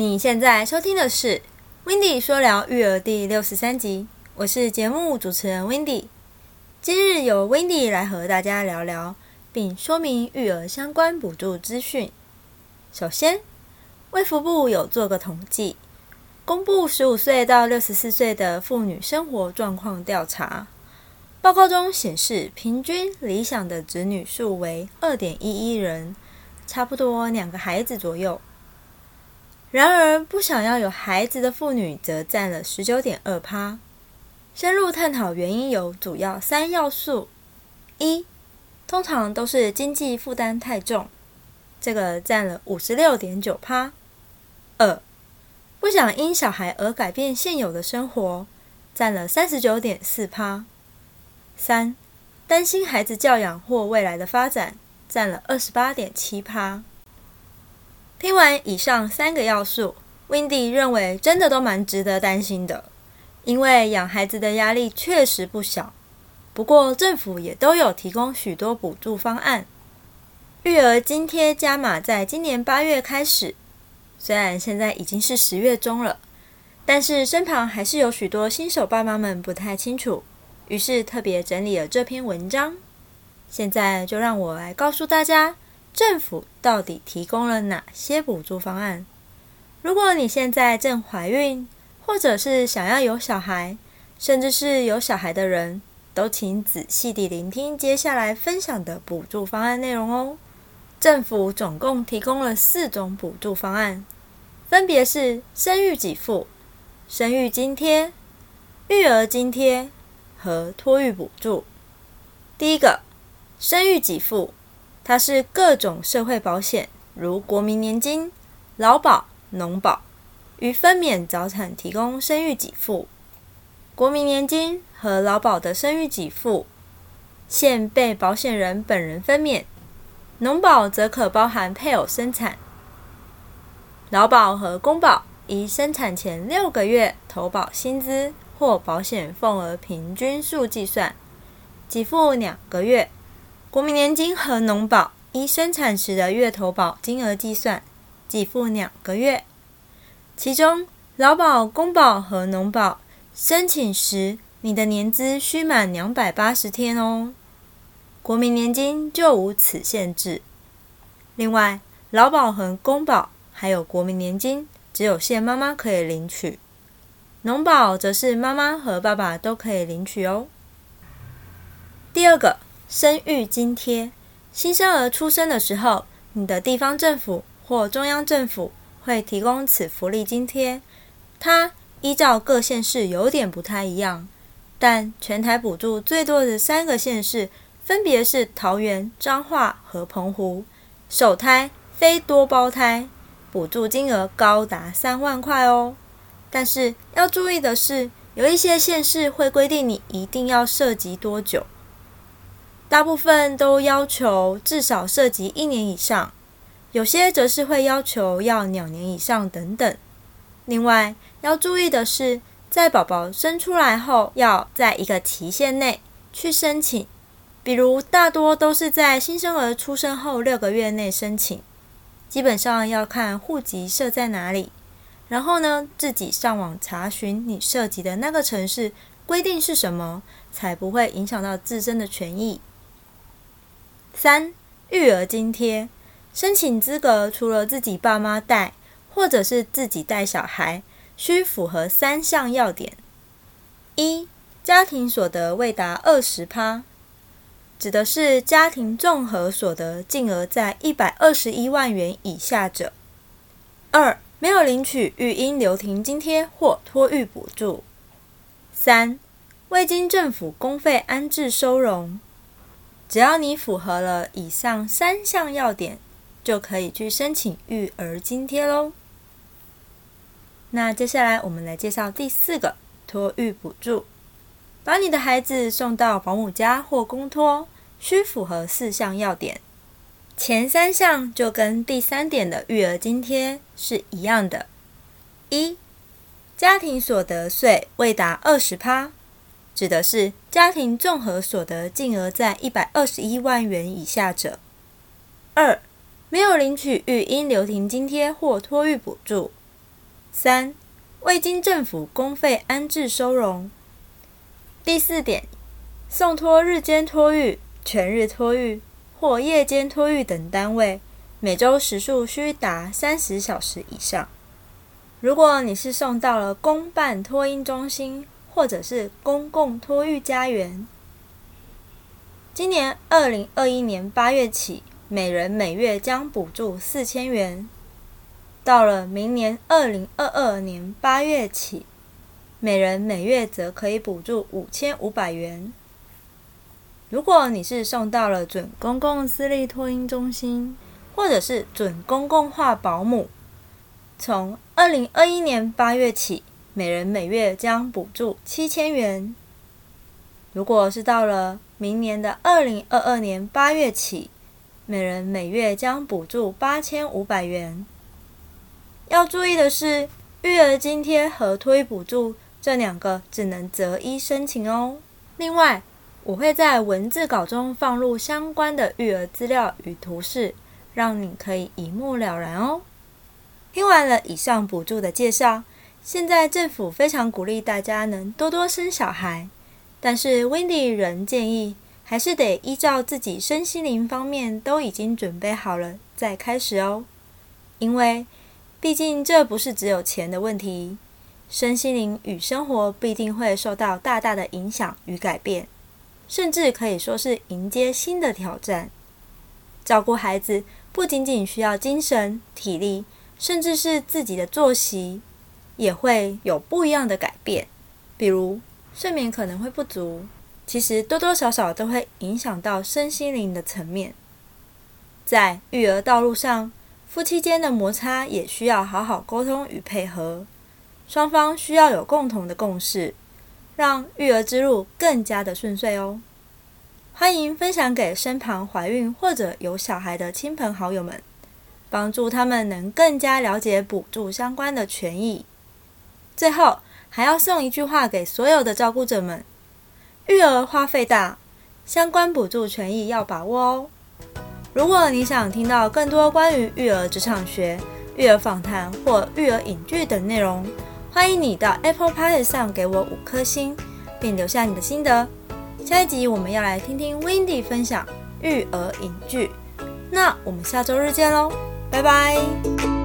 你现在收听的是《w i n d y 说聊育儿》第六十三集，我是节目主持人 w i n d y 今日由 w i n d y 来和大家聊聊，并说明育儿相关补助资讯。首先，卫福部有做个统计，公布十五岁到六十四岁的妇女生活状况调查报告中显示，平均理想的子女数为二点一一人，差不多两个孩子左右。然而，不想要有孩子的妇女则占了十九点二趴。深入探讨原因，有主要三要素：一，通常都是经济负担太重，这个占了五十六点九趴；二，不想因小孩而改变现有的生活，占了三十九点四趴；三，担心孩子教养或未来的发展，占了二十八点七趴。听完以上三个要素，Wendy 认为真的都蛮值得担心的，因为养孩子的压力确实不小。不过政府也都有提供许多补助方案，育儿津贴加码在今年八月开始。虽然现在已经是十月中了，但是身旁还是有许多新手爸妈们不太清楚，于是特别整理了这篇文章。现在就让我来告诉大家。政府到底提供了哪些补助方案？如果你现在正怀孕，或者是想要有小孩，甚至是有小孩的人，都请仔细地聆听接下来分享的补助方案内容哦。政府总共提供了四种补助方案，分别是生育给付、生育津贴、育儿津贴和托育补助。第一个，生育给付。它是各种社会保险，如国民年金、劳保、农保，于分娩早产提供生育给付。国民年金和劳保的生育给付，现被保险人本人分娩；农保则可包含配偶生产。劳保和公保以生产前六个月投保薪资或保险份额平均数计算，给付两个月。国民年金和农保依生产时的月投保金额计算，给付两个月。其中，劳保、公保和农保申请时，你的年资需满两百八十天哦。国民年金就无此限制。另外，劳保和公保还有国民年金，只有现妈妈可以领取；农保则是妈妈和爸爸都可以领取哦。第二个。生育津贴，新生儿出生的时候，你的地方政府或中央政府会提供此福利津贴。它依照各县市有点不太一样，但全台补助最多的三个县市分别是桃园、彰化和澎湖。首胎非多胞胎，补助金额高达三万块哦。但是要注意的是，有一些县市会规定你一定要涉及多久。大部分都要求至少涉及一年以上，有些则是会要求要两年以上等等。另外要注意的是，在宝宝生出来后，要在一个期限内去申请。比如，大多都是在新生儿出生后六个月内申请。基本上要看户籍设在哪里，然后呢，自己上网查询你涉及的那个城市规定是什么，才不会影响到自身的权益。三育儿津贴。申请资格，除了自己爸妈带，或者是自己带小孩，需符合三项要点：一、家庭所得未达二十趴，指的是家庭综合所得净额在一百二十一万元以下者；二、没有领取育婴留停津贴或托育补助；三、未经政府公费安置收容。只要你符合了以上三项要点，就可以去申请育儿津贴喽。那接下来我们来介绍第四个托育补助。把你的孩子送到保姆家或公托，需符合四项要点。前三项就跟第三点的育儿津贴是一样的。一、家庭所得税未达二十趴。指的是家庭综合所得净额在一百二十一万元以下者。二、没有领取育婴留停津贴或托育补助。三、未经政府公费安置收容。第四点，送托日间托育、全日托育或夜间托育等单位，每周时数需达三十小时以上。如果你是送到了公办托婴中心或者是公共托育家园，今年二零二一年八月起，每人每月将补助四千元；到了明年二零二二年八月起，每人每月则可以补助五千五百元。如果你是送到了准公共私立托婴中心，或者是准公共化保姆，从二零二一年八月起，每人每月将补助七千元。如果是到了明年的二零二二年八月起，每人每月将补助八千五百元。要注意的是，育儿津贴和推补助这两个只能择一申请哦。另外，我会在文字稿中放入相关的育儿资料与图示，让你可以一目了然哦。听完了以上补助的介绍，现在政府非常鼓励大家能多多生小孩，但是 Wendy 仍建议还是得依照自己身心灵方面都已经准备好了再开始哦，因为毕竟这不是只有钱的问题，身心灵与生活必定会受到大大的影响与改变，甚至可以说是迎接新的挑战。照顾孩子不仅仅需要精神体力。甚至是自己的作息也会有不一样的改变，比如睡眠可能会不足，其实多多少少都会影响到身心灵的层面。在育儿道路上，夫妻间的摩擦也需要好好沟通与配合，双方需要有共同的共识，让育儿之路更加的顺遂哦。欢迎分享给身旁怀孕或者有小孩的亲朋好友们。帮助他们能更加了解补助相关的权益。最后，还要送一句话给所有的照顾者们：育儿花费大，相关补助权益要把握哦。如果你想听到更多关于育儿职场学、育儿访谈或育儿影剧等内容，欢迎你到 Apple Podcast 上给我五颗星，并留下你的心得。下一集我们要来听听 Wendy 分享育儿影剧，那我们下周日见喽！拜拜。